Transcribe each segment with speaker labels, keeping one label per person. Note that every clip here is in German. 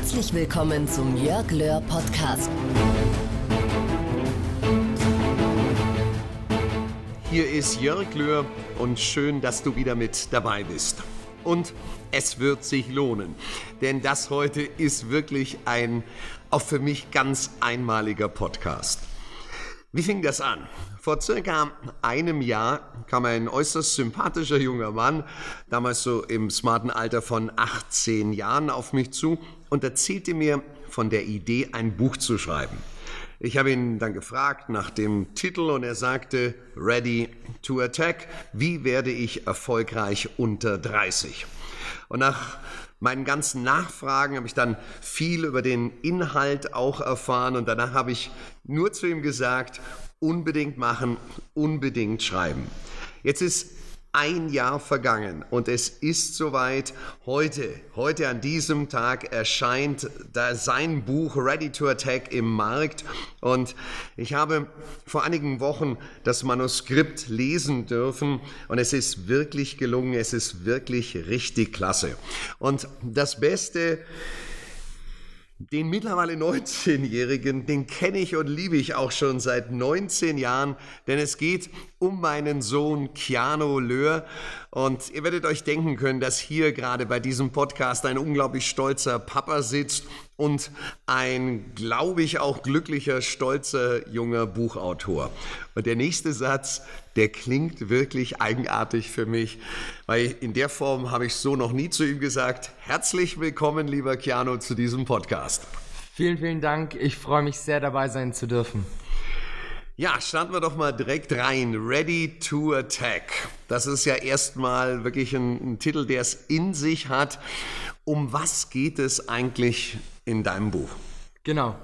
Speaker 1: Herzlich willkommen zum Jörg Löhr Podcast.
Speaker 2: Hier ist Jörg Löhr und schön, dass du wieder mit dabei bist. Und es wird sich lohnen, denn das heute ist wirklich ein auch für mich ganz einmaliger Podcast. Wie fing das an? Vor circa einem Jahr kam ein äußerst sympathischer junger Mann, damals so im smarten Alter von 18 Jahren, auf mich zu und erzählte mir von der Idee, ein Buch zu schreiben. Ich habe ihn dann gefragt nach dem Titel und er sagte, Ready to Attack, wie werde ich erfolgreich unter 30? Und nach meinen ganzen Nachfragen habe ich dann viel über den Inhalt auch erfahren und danach habe ich nur zu ihm gesagt, unbedingt machen, unbedingt schreiben. Jetzt ist ein Jahr vergangen und es ist soweit. Heute, heute an diesem Tag erscheint da sein Buch Ready to Attack im Markt und ich habe vor einigen Wochen das Manuskript lesen dürfen und es ist wirklich gelungen, es ist wirklich richtig klasse. Und das Beste, den mittlerweile 19-Jährigen, den kenne ich und liebe ich auch schon seit 19 Jahren, denn es geht um meinen Sohn Keanu Löhr. Und ihr werdet euch denken können, dass hier gerade bei diesem Podcast ein unglaublich stolzer Papa sitzt und ein, glaube ich, auch glücklicher, stolzer junger Buchautor. Und der nächste Satz, der klingt wirklich eigenartig für mich, weil in der Form habe ich so noch nie zu ihm gesagt. Herzlich willkommen, lieber Keanu, zu diesem Podcast.
Speaker 3: Vielen, vielen Dank. Ich freue mich sehr, dabei sein zu dürfen.
Speaker 2: Ja, starten wir doch mal direkt rein. Ready to Attack. Das ist ja erstmal wirklich ein, ein Titel, der es in sich hat. Um was geht es eigentlich in deinem Buch?
Speaker 3: Genau.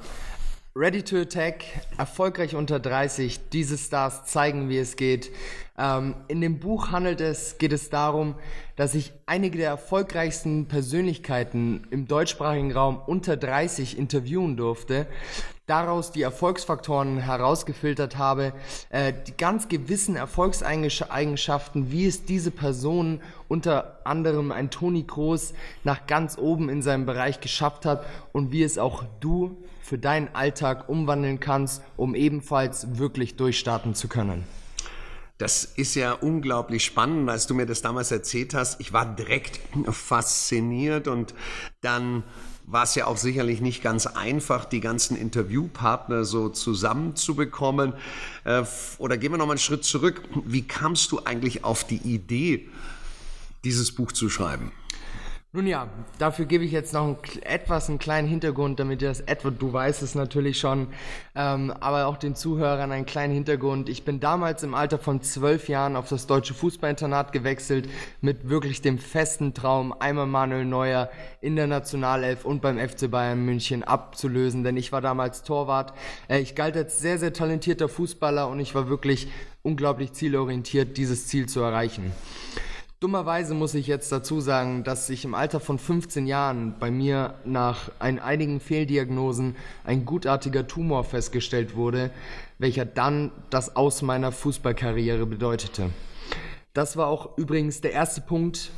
Speaker 3: Ready to Attack, erfolgreich unter 30, diese Stars zeigen, wie es geht. Ähm, in dem Buch handelt es, geht es darum, dass ich einige der erfolgreichsten Persönlichkeiten im deutschsprachigen Raum unter 30 interviewen durfte, daraus die Erfolgsfaktoren herausgefiltert habe, äh, die ganz gewissen Erfolgseigenschaften, wie es diese Personen unter anderem ein Toni Kroos nach ganz oben in seinem Bereich geschafft hat und wie es auch du für deinen Alltag umwandeln kannst, um ebenfalls wirklich durchstarten zu können.
Speaker 2: Das ist ja unglaublich spannend, als du mir das damals erzählt hast. Ich war direkt fasziniert und dann war es ja auch sicherlich nicht ganz einfach, die ganzen Interviewpartner so zusammenzubekommen. Äh, oder gehen wir noch mal einen Schritt zurück. Wie kamst du eigentlich auf die Idee, dieses Buch zu schreiben?
Speaker 3: Nun ja, dafür gebe ich jetzt noch ein, etwas einen kleinen Hintergrund, damit ihr das etwa, du weißt es natürlich schon, ähm, aber auch den Zuhörern einen kleinen Hintergrund. Ich bin damals im Alter von zwölf Jahren auf das deutsche Fußballinternat gewechselt, mit wirklich dem festen Traum, einmal Manuel Neuer in der Nationalelf und beim FC Bayern München abzulösen, denn ich war damals Torwart. Äh, ich galt als sehr, sehr talentierter Fußballer und ich war wirklich unglaublich zielorientiert, dieses Ziel zu erreichen. Dummerweise muss ich jetzt dazu sagen, dass sich im Alter von 15 Jahren bei mir nach ein, einigen Fehldiagnosen ein gutartiger Tumor festgestellt wurde, welcher dann das Aus meiner Fußballkarriere bedeutete. Das war auch übrigens der erste Punkt,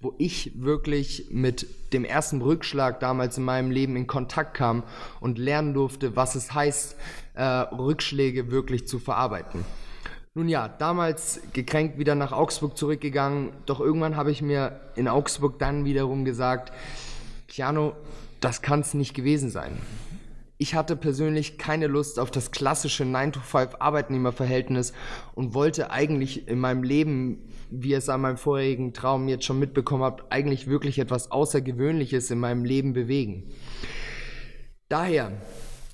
Speaker 3: wo ich wirklich mit dem ersten Rückschlag damals in meinem Leben in Kontakt kam und lernen durfte, was es heißt, äh, Rückschläge wirklich zu verarbeiten. Nun ja, damals gekränkt wieder nach Augsburg zurückgegangen, doch irgendwann habe ich mir in Augsburg dann wiederum gesagt, Keanu, das kann es nicht gewesen sein. Ich hatte persönlich keine Lust auf das klassische 9-to-5-Arbeitnehmerverhältnis und wollte eigentlich in meinem Leben, wie ihr es an meinem vorherigen Traum jetzt schon mitbekommen habt, eigentlich wirklich etwas Außergewöhnliches in meinem Leben bewegen. Daher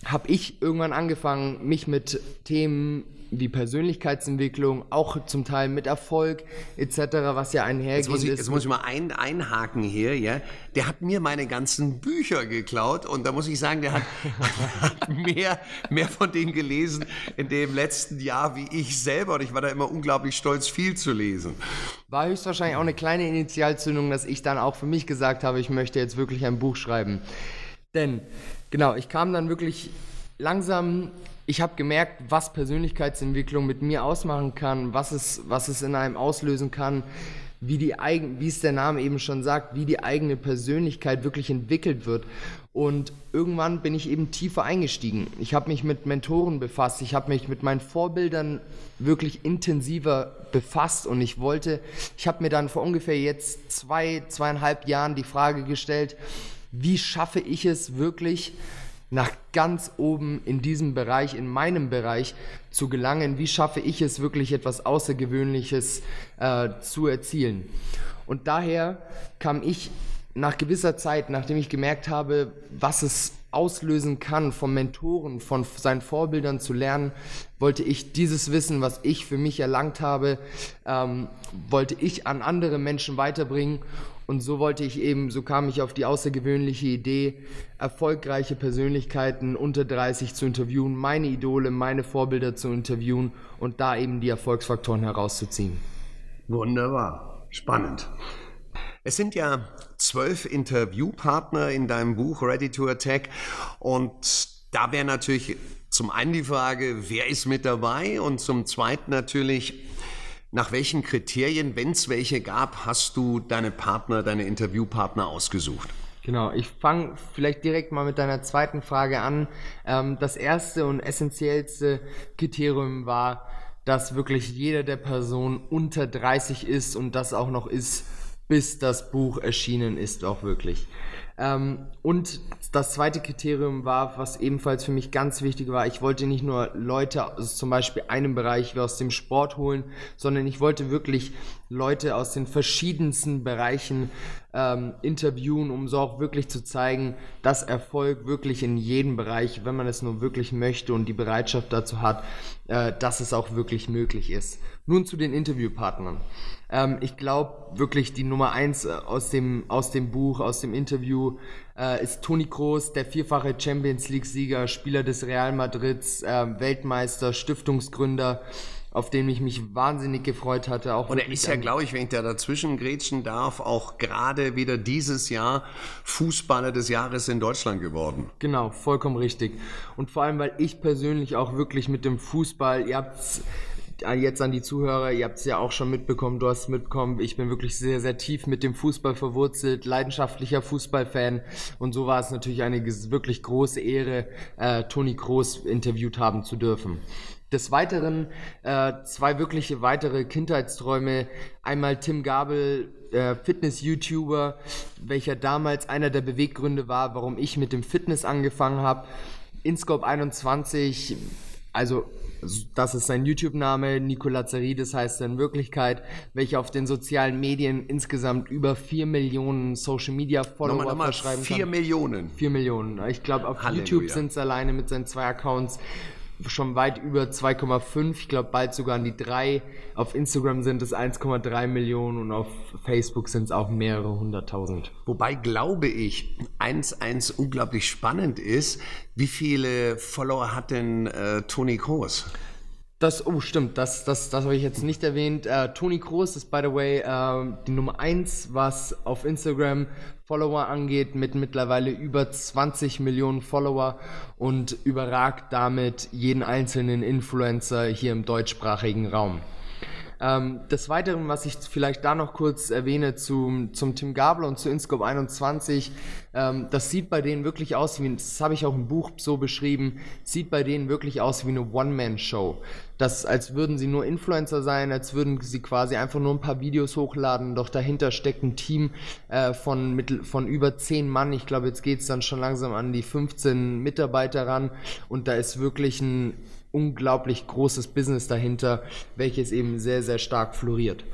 Speaker 3: habe ich irgendwann angefangen, mich mit Themen wie Persönlichkeitsentwicklung, auch zum Teil mit Erfolg etc., was ja einhergeht. Jetzt
Speaker 2: muss ich, jetzt muss ich mal ein, einhaken hier, ja. Der hat mir meine ganzen Bücher geklaut und da muss ich sagen, der hat, hat mehr, mehr von denen gelesen in dem letzten Jahr wie ich selber und ich war da immer unglaublich stolz, viel zu lesen.
Speaker 3: War höchstwahrscheinlich auch eine kleine Initialzündung, dass ich dann auch für mich gesagt habe, ich möchte jetzt wirklich ein Buch schreiben. Denn, genau, ich kam dann wirklich langsam ich habe gemerkt, was Persönlichkeitsentwicklung mit mir ausmachen kann, was es, was es in einem auslösen kann, wie die wie es der Name eben schon sagt, wie die eigene Persönlichkeit wirklich entwickelt wird. Und irgendwann bin ich eben tiefer eingestiegen. Ich habe mich mit Mentoren befasst, ich habe mich mit meinen Vorbildern wirklich intensiver befasst und ich wollte, ich habe mir dann vor ungefähr jetzt zwei, zweieinhalb Jahren die Frage gestellt, wie schaffe ich es wirklich, nach ganz oben in diesem Bereich, in meinem Bereich zu gelangen? Wie schaffe ich es wirklich etwas Außergewöhnliches äh, zu erzielen? Und daher kam ich nach gewisser Zeit, nachdem ich gemerkt habe, was es auslösen kann, von Mentoren, von seinen Vorbildern zu lernen, wollte ich dieses Wissen, was ich für mich erlangt habe, ähm, wollte ich an andere Menschen weiterbringen. Und so wollte ich eben, so kam ich auf die außergewöhnliche Idee, erfolgreiche Persönlichkeiten unter 30 zu interviewen, meine Idole, meine Vorbilder zu interviewen und da eben die Erfolgsfaktoren herauszuziehen.
Speaker 2: Wunderbar, spannend. Es sind ja zwölf Interviewpartner in deinem Buch Ready to Attack und da wäre natürlich zum einen die Frage, wer ist mit dabei und zum zweiten natürlich, nach welchen Kriterien, wenn es welche gab, hast du deine Partner, deine Interviewpartner ausgesucht?
Speaker 3: Genau, ich fange vielleicht direkt mal mit deiner zweiten Frage an. Ähm, das erste und essentiellste Kriterium war, dass wirklich jeder der Personen unter 30 ist und das auch noch ist, bis das Buch erschienen ist, auch wirklich. Ähm, und das zweite Kriterium war, was ebenfalls für mich ganz wichtig war, ich wollte nicht nur Leute aus zum Beispiel einem Bereich wie aus dem Sport holen, sondern ich wollte wirklich Leute aus den verschiedensten Bereichen ähm, interviewen, um so auch wirklich zu zeigen, dass Erfolg wirklich in jedem Bereich, wenn man es nur wirklich möchte und die Bereitschaft dazu hat, äh, dass es auch wirklich möglich ist. Nun zu den Interviewpartnern. Ähm, ich glaube wirklich die Nummer eins äh, aus dem, aus dem Buch, aus dem Interview äh, ist Toni Kroos, der vierfache Champions League-Sieger, Spieler des Real Madrids, äh, Weltmeister, Stiftungsgründer auf den ich mich wahnsinnig gefreut hatte.
Speaker 2: Auch und er ist ja, glaube ich, wenn ich da dazwischen grätschen darf, auch gerade wieder dieses Jahr Fußballer des Jahres in Deutschland geworden.
Speaker 3: Genau, vollkommen richtig. Und vor allem, weil ich persönlich auch wirklich mit dem Fußball, ihr habt jetzt an die Zuhörer, ihr habt es ja auch schon mitbekommen, du hast mitbekommen, ich bin wirklich sehr, sehr tief mit dem Fußball verwurzelt, leidenschaftlicher Fußballfan und so war es natürlich eine wirklich große Ehre, äh, Toni Kroos interviewt haben zu dürfen. Des Weiteren äh, zwei wirkliche weitere Kindheitsträume. Einmal Tim Gabel, äh, Fitness-YouTuber, welcher damals einer der Beweggründe war, warum ich mit dem Fitness angefangen habe. InScope 21, also das ist sein YouTube-Name, Nicola Zeridis heißt er in Wirklichkeit, welcher auf den sozialen Medien insgesamt über 4 Millionen Social-Media-Follower verschreiben
Speaker 2: 4 kann. 4 Millionen?
Speaker 3: 4 Millionen. Ich glaube, auf Halleluja. YouTube sind es alleine mit seinen zwei Accounts schon weit über 2,5, ich glaube bald sogar an die 3. Auf Instagram sind es 1,3 Millionen und auf Facebook sind es auch mehrere hunderttausend.
Speaker 2: Wobei glaube ich, eins, eins unglaublich spannend ist, wie viele Follower hat denn äh, Toni Kroos?
Speaker 3: Das, oh stimmt, das, das, das habe ich jetzt nicht erwähnt. Äh, Toni Kroos ist, by the way, äh, die Nummer 1, was auf Instagram Follower angeht, mit mittlerweile über 20 Millionen Follower und überragt damit jeden einzelnen Influencer hier im deutschsprachigen Raum. Ähm, des Weiteren, was ich vielleicht da noch kurz erwähne zum, zum Tim Gabler und zu Inscope 21, ähm, das sieht bei denen wirklich aus wie, das habe ich auch im Buch so beschrieben, sieht bei denen wirklich aus wie eine One-Man-Show. Das, als würden sie nur Influencer sein, als würden sie quasi einfach nur ein paar Videos hochladen, doch dahinter steckt ein Team äh, von, mit, von über 10 Mann. Ich glaube, jetzt geht es dann schon langsam an die 15 Mitarbeiter ran und da ist wirklich ein unglaublich großes Business dahinter, welches eben sehr, sehr stark floriert.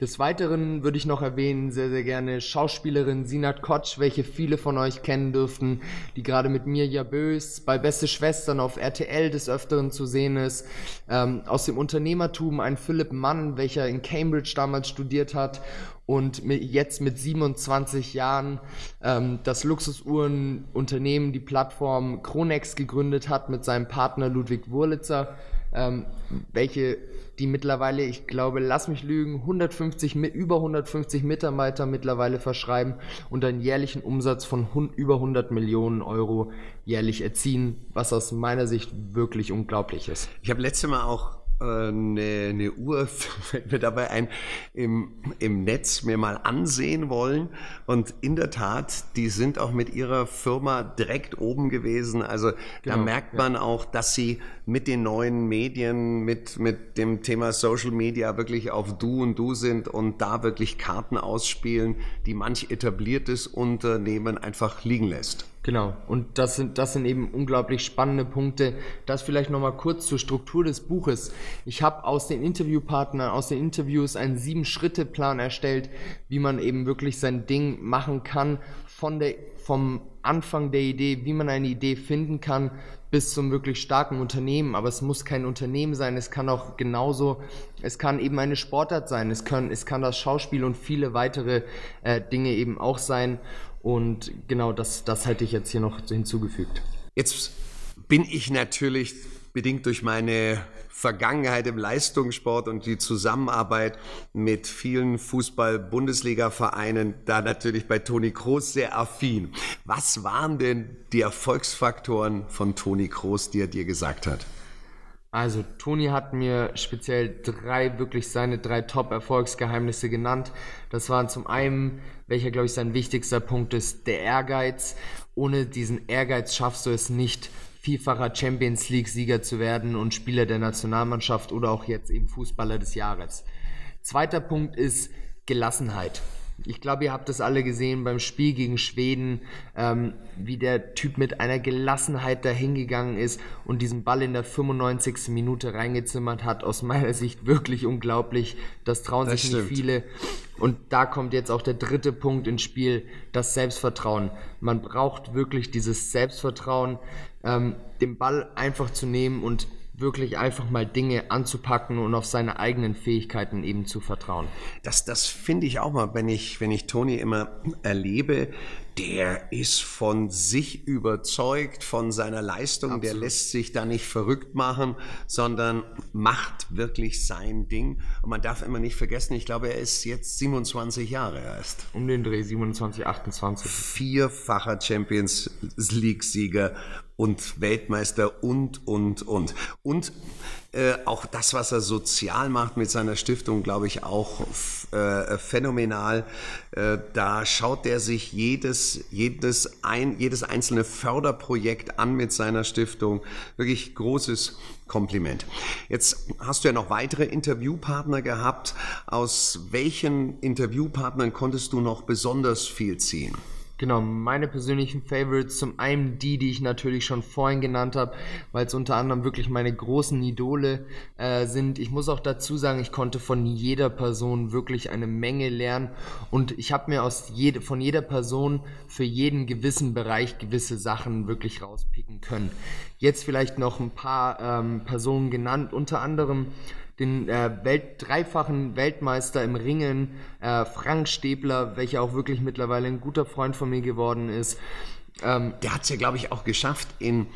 Speaker 3: Des Weiteren würde ich noch erwähnen, sehr, sehr gerne Schauspielerin Sinat Kotsch, welche viele von euch kennen dürften, die gerade mit Mirja Bös bei Beste Schwestern auf RTL des Öfteren zu sehen ist. Ähm, aus dem Unternehmertum ein Philipp Mann, welcher in Cambridge damals studiert hat und jetzt mit 27 Jahren ähm, das Luxusuhrenunternehmen, die Plattform Kronex gegründet hat mit seinem Partner Ludwig Wurlitzer, ähm, welche die mittlerweile, ich glaube, lass mich lügen, 150, über 150 Mitarbeiter mittlerweile verschreiben und einen jährlichen Umsatz von über 100 Millionen Euro jährlich erziehen, was aus meiner Sicht wirklich unglaublich ist.
Speaker 2: Ich habe letzte Mal auch eine, eine Uhr, fällt mir dabei ein, im, im Netz mir mal ansehen wollen. Und in der Tat, die sind auch mit ihrer Firma direkt oben gewesen. Also genau, da merkt man ja. auch, dass sie mit den neuen Medien, mit, mit dem Thema Social Media wirklich auf Du und Du sind und da wirklich Karten ausspielen, die manch etabliertes Unternehmen einfach liegen lässt.
Speaker 3: Genau, und das sind, das sind eben unglaublich spannende Punkte. Das vielleicht nochmal kurz zur Struktur des Buches. Ich habe aus den Interviewpartnern, aus den Interviews einen Sieben-Schritte-Plan erstellt, wie man eben wirklich sein Ding machen kann, von der, vom Anfang der Idee, wie man eine Idee finden kann, bis zum wirklich starken Unternehmen. Aber es muss kein Unternehmen sein, es kann auch genauso, es kann eben eine Sportart sein, es kann, es kann das Schauspiel und viele weitere äh, Dinge eben auch sein. Und genau das, das hätte ich jetzt hier noch hinzugefügt.
Speaker 2: Jetzt bin ich natürlich bedingt durch meine Vergangenheit im Leistungssport und die Zusammenarbeit mit vielen Fußball-Bundesliga-Vereinen da natürlich bei Toni Kroos sehr affin. Was waren denn die Erfolgsfaktoren von Toni Kroos, die er dir gesagt hat?
Speaker 3: Also, Toni hat mir speziell drei, wirklich seine drei Top-Erfolgsgeheimnisse genannt. Das waren zum einen, welcher, glaube ich, sein wichtigster Punkt ist, der Ehrgeiz. Ohne diesen Ehrgeiz schaffst du es nicht, vielfacher Champions League-Sieger zu werden und Spieler der Nationalmannschaft oder auch jetzt eben Fußballer des Jahres. Zweiter Punkt ist Gelassenheit. Ich glaube, ihr habt das alle gesehen beim Spiel gegen Schweden, ähm, wie der Typ mit einer Gelassenheit dahingegangen ist und diesen Ball in der 95. Minute reingezimmert hat. Aus meiner Sicht wirklich unglaublich. Das trauen das sich stimmt. nicht viele. Und da kommt jetzt auch der dritte Punkt ins Spiel, das Selbstvertrauen. Man braucht wirklich dieses Selbstvertrauen, ähm, den Ball einfach zu nehmen und wirklich einfach mal Dinge anzupacken und auf seine eigenen Fähigkeiten eben zu vertrauen.
Speaker 2: Das, das finde ich auch mal, wenn ich, wenn ich Toni immer erlebe, der ist von sich überzeugt, von seiner Leistung, Absolut. der lässt sich da nicht verrückt machen, sondern macht wirklich sein Ding. Und man darf immer nicht vergessen, ich glaube, er ist jetzt 27 Jahre erst.
Speaker 3: Um den Dreh 27, 28.
Speaker 2: Vierfacher Champions League-Sieger und Weltmeister und, und, und. Und äh, auch das, was er sozial macht mit seiner Stiftung, glaube ich, auch äh, phänomenal. Äh, da schaut er sich jedes, jedes, ein, jedes einzelne Förderprojekt an mit seiner Stiftung. Wirklich großes Kompliment. Jetzt hast du ja noch weitere Interviewpartner gehabt. Aus welchen Interviewpartnern konntest du noch besonders viel ziehen?
Speaker 3: Genau, meine persönlichen Favorites, zum einen die, die ich natürlich schon vorhin genannt habe, weil es unter anderem wirklich meine großen Idole äh, sind. Ich muss auch dazu sagen, ich konnte von jeder Person wirklich eine Menge lernen und ich habe mir aus jede, von jeder Person für jeden gewissen Bereich gewisse Sachen wirklich rauspicken können. Jetzt vielleicht noch ein paar ähm, Personen genannt, unter anderem den äh, Welt, dreifachen Weltmeister im Ringen, äh, Frank Stäbler, welcher auch wirklich mittlerweile ein guter Freund von mir geworden ist.
Speaker 2: Ähm, der hat es ja, glaube ich, auch geschafft, in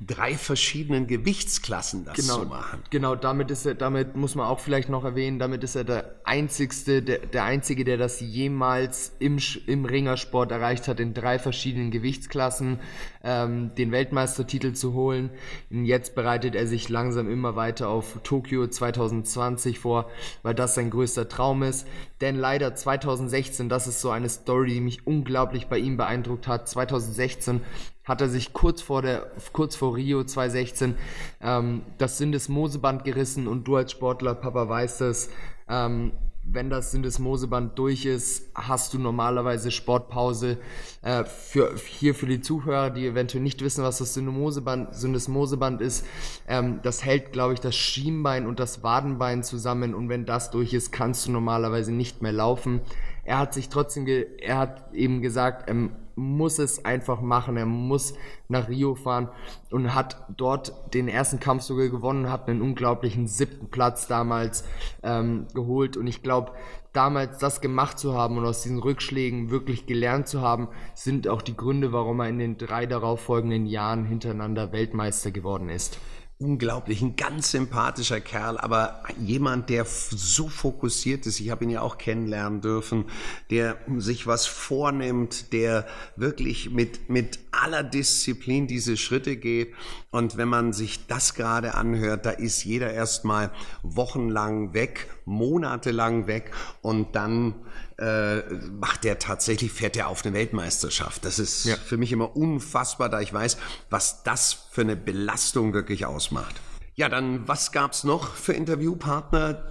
Speaker 2: drei verschiedenen Gewichtsklassen das
Speaker 3: genau,
Speaker 2: zu machen.
Speaker 3: Genau, damit ist er, damit muss man auch vielleicht noch erwähnen, damit ist er der einzigste, der, der einzige, der das jemals im, im Ringersport erreicht hat, in drei verschiedenen Gewichtsklassen ähm, den Weltmeistertitel zu holen. Und jetzt bereitet er sich langsam immer weiter auf Tokio 2020 vor, weil das sein größter Traum ist. Denn leider 2016, das ist so eine Story, die mich unglaublich bei ihm beeindruckt hat. 2016 hat er sich kurz vor, der, kurz vor Rio 2016 ähm, das Syndesmoseband gerissen und du als Sportler, Papa, weißt es, ähm, wenn das Syndesmoseband durch ist, hast du normalerweise Sportpause. Äh, für, hier für die Zuhörer, die eventuell nicht wissen, was das Syndesmoseband, Syndesmoseband ist, ähm, das hält, glaube ich, das Schienbein und das Wadenbein zusammen und wenn das durch ist, kannst du normalerweise nicht mehr laufen. Er hat sich trotzdem, er hat eben gesagt, ähm, muss es einfach machen. Er muss nach Rio fahren und hat dort den ersten Kampf sogar gewonnen, hat einen unglaublichen siebten Platz damals ähm, geholt. Und ich glaube, damals das gemacht zu haben und aus diesen Rückschlägen wirklich gelernt zu haben, sind auch die Gründe, warum er in den drei darauffolgenden Jahren hintereinander Weltmeister geworden ist
Speaker 2: unglaublich, ein ganz sympathischer Kerl, aber jemand, der so fokussiert ist, ich habe ihn ja auch kennenlernen dürfen, der sich was vornimmt, der wirklich mit, mit aller Disziplin diese Schritte geht. Und wenn man sich das gerade anhört, da ist jeder erstmal wochenlang weg, monatelang weg und dann äh, macht der tatsächlich, fährt er auf eine Weltmeisterschaft. Das ist ja. für mich immer unfassbar, da ich weiß, was das für eine Belastung wirklich ausmacht. Ja, dann was gab es noch für Interviewpartner?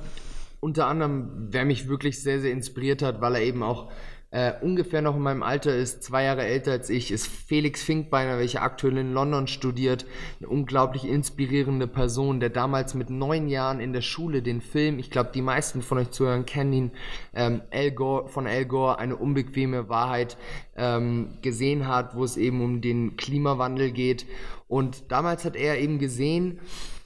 Speaker 3: Unter anderem, wer mich wirklich sehr, sehr inspiriert hat, weil er eben auch äh, ungefähr noch in meinem Alter ist, zwei Jahre älter als ich, ist Felix Finkbeiner, welcher aktuell in London studiert. Eine unglaublich inspirierende Person, der damals mit neun Jahren in der Schule den Film, ich glaube, die meisten von euch zuhören kennen ihn, ähm, Al Gore, von Al Gore, eine unbequeme Wahrheit ähm, gesehen hat, wo es eben um den Klimawandel geht. Und damals hat er eben gesehen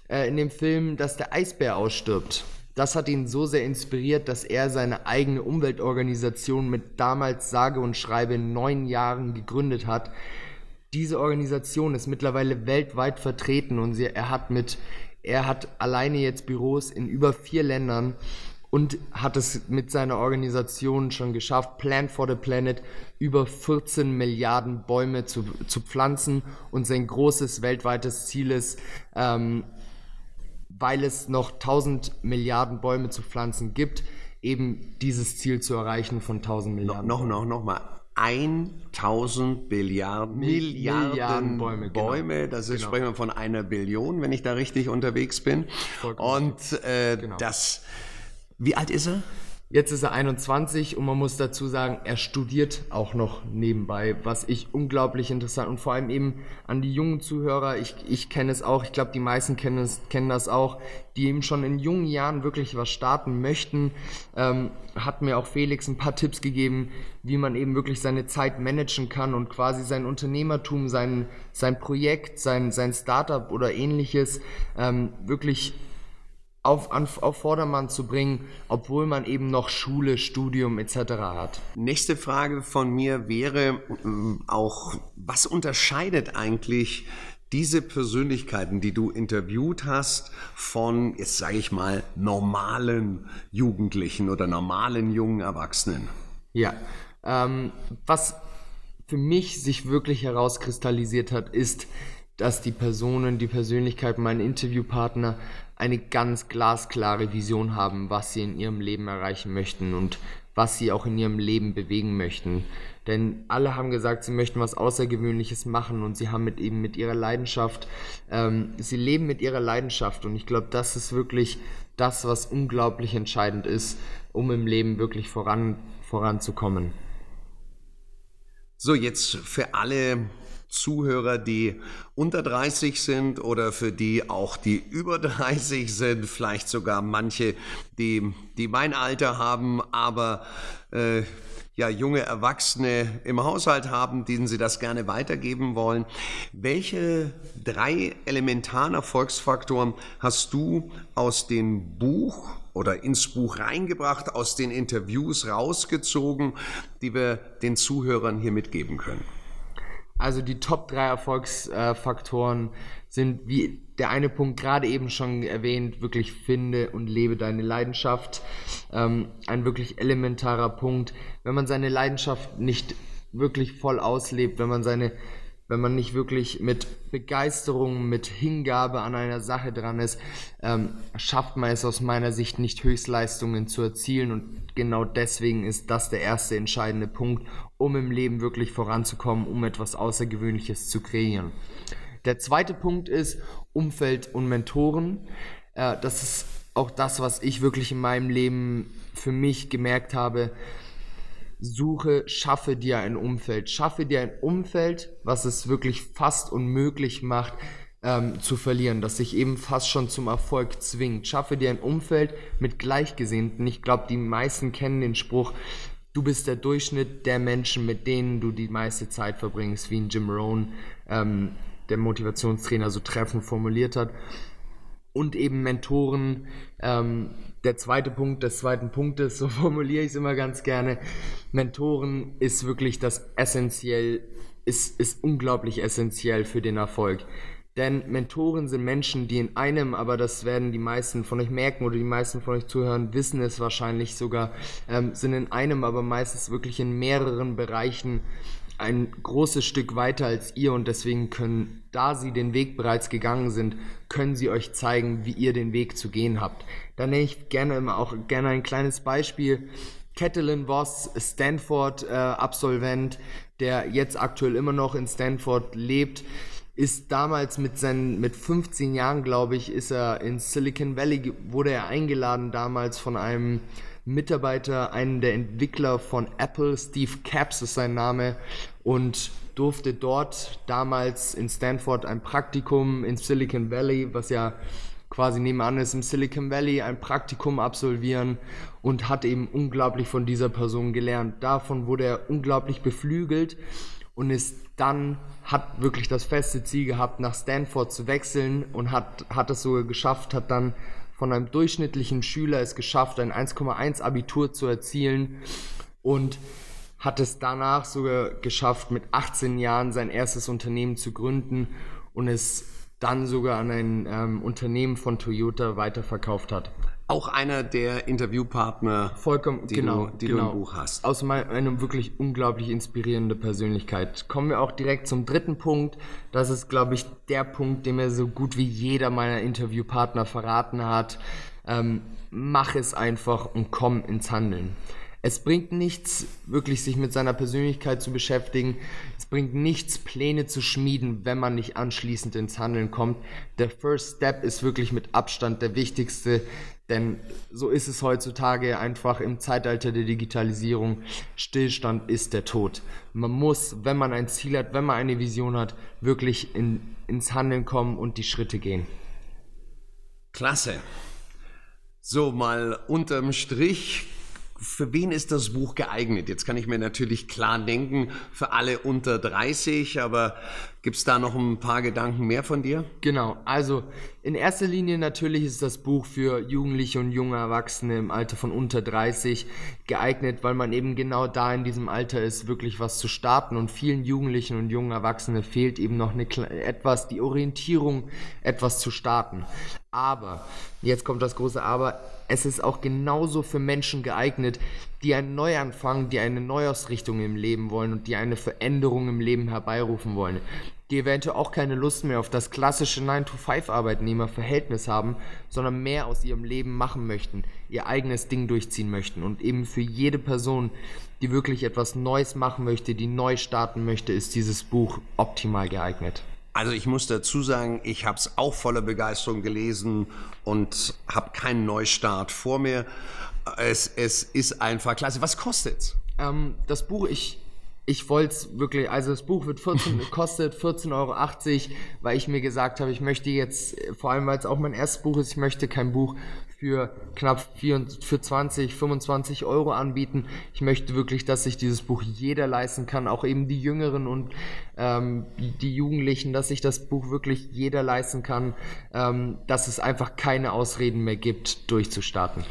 Speaker 3: äh, in dem Film, dass der Eisbär ausstirbt. Das hat ihn so sehr inspiriert, dass er seine eigene Umweltorganisation mit damals sage und schreibe neun Jahren gegründet hat. Diese Organisation ist mittlerweile weltweit vertreten und sie, er hat mit, er hat alleine jetzt Büros in über vier Ländern und hat es mit seiner Organisation schon geschafft, Plan for the Planet über 14 Milliarden Bäume zu, zu pflanzen und sein großes weltweites Ziel ist, ähm, weil es noch 1000 Milliarden Bäume zu pflanzen gibt, eben dieses Ziel zu erreichen von 1000 Milliarden.
Speaker 2: No, noch, noch, noch mal. 1000 Billiarden, Milliarden, Milliarden Bäume. Genau. Bäume. Das ist, genau. sprechen wir von einer Billion, wenn ich da richtig unterwegs bin. Vollkommen. Und äh, genau. das, wie alt ist er?
Speaker 3: Jetzt ist er 21 und man muss dazu sagen, er studiert auch noch nebenbei, was ich unglaublich interessant und vor allem eben an die jungen Zuhörer, ich, ich kenne es auch, ich glaube, die meisten kennen, es, kennen das auch, die eben schon in jungen Jahren wirklich was starten möchten, ähm, hat mir auch Felix ein paar Tipps gegeben, wie man eben wirklich seine Zeit managen kann und quasi sein Unternehmertum, sein, sein Projekt, sein, sein Startup oder ähnliches ähm, wirklich auf, auf Vordermann zu bringen, obwohl man eben noch Schule, Studium etc. hat.
Speaker 2: Nächste Frage von mir wäre äh, auch, was unterscheidet eigentlich diese Persönlichkeiten, die du interviewt hast, von, jetzt sage ich mal, normalen Jugendlichen oder normalen jungen Erwachsenen?
Speaker 3: Ja, ähm, was für mich sich wirklich herauskristallisiert hat, ist, dass die Personen, die Persönlichkeit, mein Interviewpartner eine ganz glasklare Vision haben, was sie in ihrem Leben erreichen möchten und was sie auch in ihrem Leben bewegen möchten. Denn alle haben gesagt, sie möchten was Außergewöhnliches machen und sie haben mit eben mit ihrer Leidenschaft, ähm, sie leben mit ihrer Leidenschaft und ich glaube, das ist wirklich das, was unglaublich entscheidend ist, um im Leben wirklich voran, voranzukommen.
Speaker 2: So, jetzt für alle Zuhörer, die unter 30 sind oder für die auch die über 30 sind, vielleicht sogar manche, die, die mein Alter haben, aber äh, ja, junge Erwachsene im Haushalt haben, denen sie das gerne weitergeben wollen. Welche drei elementaren Erfolgsfaktoren hast du aus dem Buch oder ins Buch reingebracht, aus den Interviews rausgezogen, die wir den Zuhörern hier mitgeben können?
Speaker 3: Also die Top 3 Erfolgsfaktoren sind, wie der eine Punkt gerade eben schon erwähnt, wirklich finde und lebe deine Leidenschaft. Ähm, ein wirklich elementarer Punkt. Wenn man seine Leidenschaft nicht wirklich voll auslebt, wenn man seine wenn man nicht wirklich mit Begeisterung, mit Hingabe an einer Sache dran ist, ähm, schafft man es aus meiner Sicht nicht Höchstleistungen zu erzielen und genau deswegen ist das der erste entscheidende Punkt, um im Leben wirklich voranzukommen, um etwas Außergewöhnliches zu kreieren. Der zweite Punkt ist Umfeld und Mentoren. Äh, das ist auch das, was ich wirklich in meinem Leben für mich gemerkt habe suche, schaffe dir ein Umfeld. Schaffe dir ein Umfeld, was es wirklich fast unmöglich macht, ähm, zu verlieren, das sich eben fast schon zum Erfolg zwingt. Schaffe dir ein Umfeld mit Gleichgesinnten. Ich glaube, die meisten kennen den Spruch, du bist der Durchschnitt der Menschen, mit denen du die meiste Zeit verbringst, wie ein Jim Rohn, ähm, der Motivationstrainer, so treffend formuliert hat. Und eben Mentoren, ähm, der zweite Punkt des zweiten Punktes, so formuliere ich es immer ganz gerne. Mentoren ist wirklich das essentiell, ist, ist unglaublich essentiell für den Erfolg. Denn Mentoren sind Menschen, die in einem, aber das werden die meisten von euch merken oder die meisten von euch zuhören, wissen es wahrscheinlich sogar, ähm, sind in einem, aber meistens wirklich in mehreren Bereichen ein großes Stück weiter als ihr und deswegen können, da sie den Weg bereits gegangen sind, können sie euch zeigen, wie ihr den Weg zu gehen habt. Da nenne ich gerne immer auch gerne ein kleines Beispiel. Catelyn Voss, Stanford-Absolvent, äh, der jetzt aktuell immer noch in Stanford lebt, ist damals mit seinen, mit 15 Jahren, glaube ich, ist er in Silicon Valley, wurde er eingeladen damals von einem Mitarbeiter, einen der Entwickler von Apple, Steve Capps ist sein Name, und durfte dort damals in Stanford ein Praktikum in Silicon Valley, was ja quasi nebenan ist, im Silicon Valley ein Praktikum absolvieren und hat eben unglaublich von dieser Person gelernt. Davon wurde er unglaublich beflügelt und ist dann, hat wirklich das feste Ziel gehabt, nach Stanford zu wechseln und hat, hat es sogar geschafft, hat dann von einem durchschnittlichen Schüler es geschafft, ein 1,1 Abitur zu erzielen und hat es danach sogar geschafft, mit 18 Jahren sein erstes Unternehmen zu gründen und es dann sogar an ein ähm, Unternehmen von Toyota weiterverkauft hat.
Speaker 2: Auch einer der Interviewpartner,
Speaker 3: Vollkommen,
Speaker 2: die,
Speaker 3: genau,
Speaker 2: du, die
Speaker 3: genau.
Speaker 2: du im Buch hast.
Speaker 3: Aus mein, einer wirklich unglaublich inspirierende Persönlichkeit. Kommen wir auch direkt zum dritten Punkt. Das ist, glaube ich, der Punkt, den mir so gut wie jeder meiner Interviewpartner verraten hat. Ähm, mach es einfach und komm ins Handeln. Es bringt nichts, wirklich sich mit seiner Persönlichkeit zu beschäftigen. Es bringt nichts, Pläne zu schmieden, wenn man nicht anschließend ins Handeln kommt. Der First Step ist wirklich mit Abstand der wichtigste, denn so ist es heutzutage einfach im Zeitalter der Digitalisierung. Stillstand ist der Tod. Man muss, wenn man ein Ziel hat, wenn man eine Vision hat, wirklich in, ins Handeln kommen und die Schritte gehen.
Speaker 2: Klasse. So, mal unterm Strich für wen ist das Buch geeignet? Jetzt kann ich mir natürlich klar denken, für alle unter 30, aber gibt es da noch ein paar Gedanken mehr von dir?
Speaker 3: Genau, also in erster Linie natürlich ist das Buch für Jugendliche und junge Erwachsene im Alter von unter 30 geeignet, weil man eben genau da in diesem Alter ist, wirklich was zu starten und vielen Jugendlichen und jungen Erwachsenen fehlt eben noch eine, etwas, die Orientierung, etwas zu starten. Aber, jetzt kommt das große Aber, es ist auch genauso für Menschen geeignet, die einen Neuanfang, die eine Neuausrichtung im Leben wollen und die eine Veränderung im Leben herbeirufen wollen, die eventuell auch keine Lust mehr auf das klassische 9-to-5-Arbeitnehmerverhältnis haben, sondern mehr aus ihrem Leben machen möchten, ihr eigenes Ding durchziehen möchten. Und eben für jede Person, die wirklich etwas Neues machen möchte, die neu starten möchte, ist dieses Buch optimal geeignet.
Speaker 2: Also ich muss dazu sagen, ich habe es auch voller Begeisterung gelesen und habe keinen Neustart vor mir. Es, es ist einfach klasse. Was kostet's?
Speaker 3: Ähm, das Buch, ich, ich wollte es wirklich, also das Buch wird 14, kostet 14,80 Euro, weil ich mir gesagt habe, ich möchte jetzt, vor allem weil es auch mein erstes Buch ist, ich möchte kein Buch für knapp 4, für 20, 25 Euro anbieten. Ich möchte wirklich, dass sich dieses Buch jeder leisten kann, auch eben die Jüngeren und ähm, die Jugendlichen, dass sich das Buch wirklich jeder leisten kann, ähm, dass es einfach keine Ausreden mehr gibt, durchzustarten.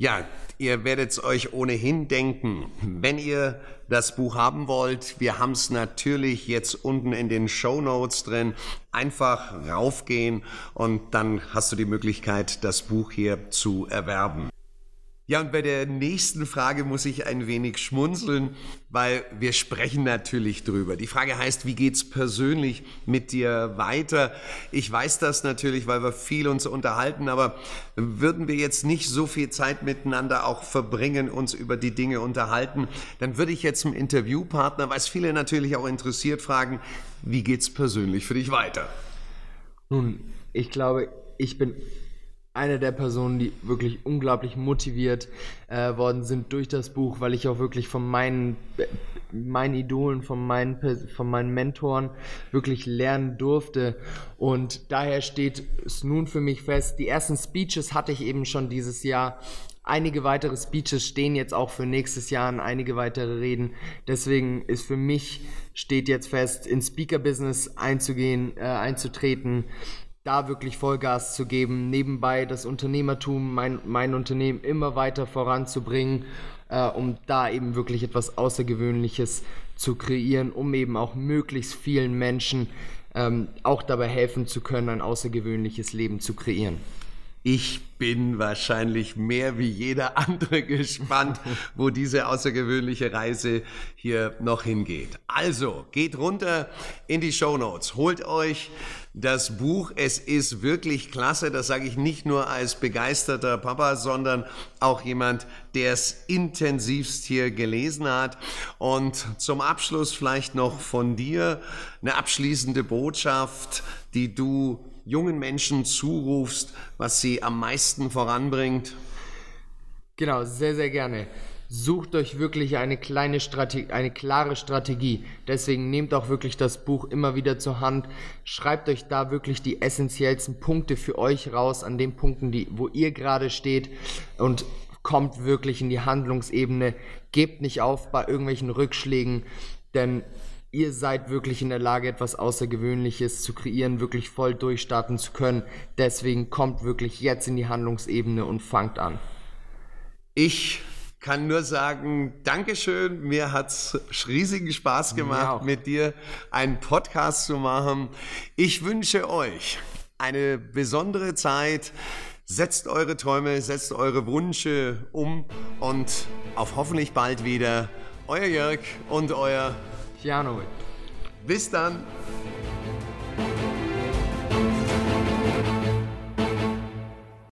Speaker 2: Ja, ihr werdet es euch ohnehin denken, wenn ihr das Buch haben wollt. Wir haben es natürlich jetzt unten in den Show Notes drin. Einfach raufgehen und dann hast du die Möglichkeit, das Buch hier zu erwerben. Ja, und bei der nächsten Frage muss ich ein wenig schmunzeln, weil wir sprechen natürlich drüber. Die Frage heißt, wie geht's persönlich mit dir weiter? Ich weiß das natürlich, weil wir viel uns unterhalten, aber würden wir jetzt nicht so viel Zeit miteinander auch verbringen, uns über die Dinge unterhalten, dann würde ich jetzt zum Interviewpartner, es viele natürlich auch interessiert, fragen, wie geht's persönlich für dich weiter?
Speaker 3: Nun, ich glaube, ich bin eine der Personen, die wirklich unglaublich motiviert äh, worden sind durch das Buch, weil ich auch wirklich von meinen, meinen Idolen, von meinen, von meinen Mentoren wirklich lernen durfte. Und daher steht es nun für mich fest, die ersten Speeches hatte ich eben schon dieses Jahr. Einige weitere Speeches stehen jetzt auch für nächstes Jahr an, einige weitere Reden. Deswegen ist für mich steht jetzt fest, ins Speaker-Business einzugehen, äh, einzutreten da wirklich Vollgas zu geben, nebenbei das Unternehmertum, mein, mein Unternehmen immer weiter voranzubringen, äh, um da eben wirklich etwas Außergewöhnliches zu kreieren, um eben auch möglichst vielen Menschen ähm, auch dabei helfen zu können, ein außergewöhnliches Leben zu kreieren.
Speaker 2: Ich bin wahrscheinlich mehr wie jeder andere gespannt, wo diese außergewöhnliche Reise hier noch hingeht. Also, geht runter in die Show Notes, holt euch das Buch. Es ist wirklich klasse. Das sage ich nicht nur als begeisterter Papa, sondern auch jemand, der es intensivst hier gelesen hat. Und zum Abschluss vielleicht noch von dir eine abschließende Botschaft, die du jungen Menschen zurufst, was sie am meisten voranbringt?
Speaker 3: Genau, sehr, sehr gerne. Sucht euch wirklich eine kleine Strategie, eine klare Strategie. Deswegen nehmt auch wirklich das Buch immer wieder zur Hand. Schreibt euch da wirklich die essentiellsten Punkte für euch raus, an den Punkten, die, wo ihr gerade steht und kommt wirklich in die Handlungsebene. Gebt nicht auf bei irgendwelchen Rückschlägen, denn ihr seid wirklich in der Lage, etwas Außergewöhnliches zu kreieren, wirklich voll durchstarten zu können. Deswegen kommt wirklich jetzt in die Handlungsebene und fangt an.
Speaker 2: Ich kann nur sagen, Dankeschön. Mir hat es riesigen Spaß gemacht, mit dir einen Podcast zu machen. Ich wünsche euch eine besondere Zeit. Setzt eure Träume, setzt eure Wünsche um und auf hoffentlich bald wieder. Euer Jörg und euer
Speaker 3: Cianovic.
Speaker 2: Bis dann.